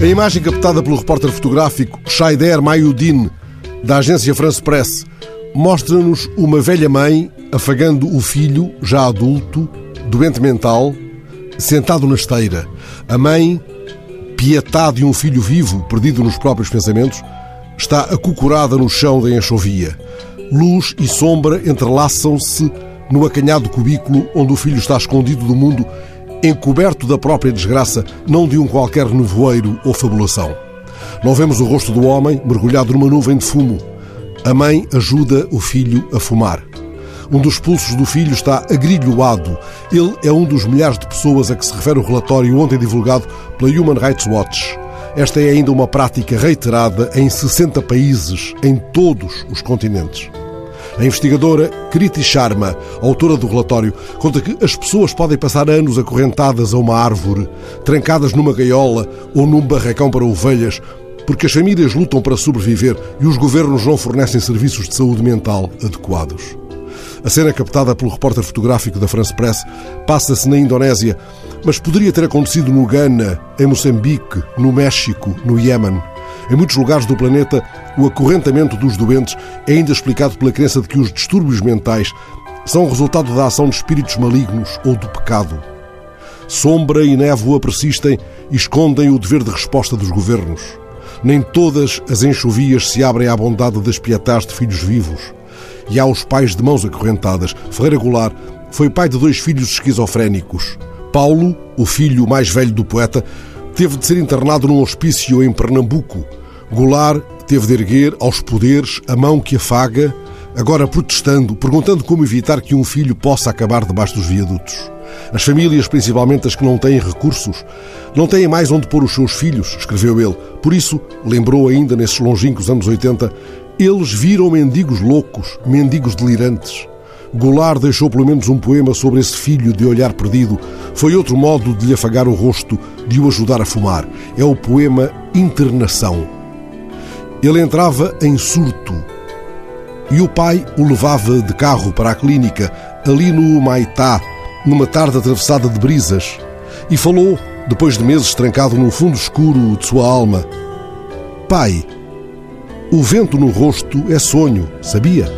A imagem captada pelo repórter fotográfico Shaider Mayudin, da agência France Press, mostra-nos uma velha mãe afagando o filho, já adulto, doente mental, sentado na esteira. A mãe, pietade de um filho vivo, perdido nos próprios pensamentos, está acocorada no chão da enxovia. Luz e sombra entrelaçam-se no acanhado cubículo onde o filho está escondido do mundo encoberto da própria desgraça, não de um qualquer nevoeiro ou fabulação. Não vemos o rosto do homem mergulhado numa nuvem de fumo. A mãe ajuda o filho a fumar. Um dos pulsos do filho está agrilhoado. Ele é um dos milhares de pessoas a que se refere o relatório ontem divulgado pela Human Rights Watch. Esta é ainda uma prática reiterada em 60 países, em todos os continentes. A investigadora Kriti Sharma, autora do relatório, conta que as pessoas podem passar anos acorrentadas a uma árvore, trancadas numa gaiola ou num barracão para ovelhas, porque as famílias lutam para sobreviver e os governos não fornecem serviços de saúde mental adequados. A cena captada pelo repórter fotográfico da France Press passa-se na Indonésia, mas poderia ter acontecido no Ghana, em Moçambique, no México, no Iémen. Em muitos lugares do planeta, o acorrentamento dos doentes é ainda explicado pela crença de que os distúrbios mentais são resultado da ação de espíritos malignos ou do pecado. Sombra e névoa persistem e escondem o dever de resposta dos governos. Nem todas as enxovias se abrem à bondade das pietás de filhos vivos. E há os pais de mãos acorrentadas. Ferreira Goulart foi pai de dois filhos esquizofrénicos. Paulo, o filho mais velho do poeta, teve de ser internado num hospício em Pernambuco. Goulart teve de erguer aos poderes a mão que afaga, agora protestando, perguntando como evitar que um filho possa acabar debaixo dos viadutos. As famílias, principalmente as que não têm recursos, não têm mais onde pôr os seus filhos, escreveu ele. Por isso, lembrou ainda nesses longínquos anos 80, eles viram mendigos loucos, mendigos delirantes. Goulart deixou pelo menos um poema sobre esse filho de olhar perdido. Foi outro modo de lhe afagar o rosto, de o ajudar a fumar. É o poema Internação. Ele entrava em surto e o pai o levava de carro para a clínica, ali no Maitá, numa tarde atravessada de brisas, e falou, depois de meses trancado no fundo escuro de sua alma: Pai, o vento no rosto é sonho, sabia?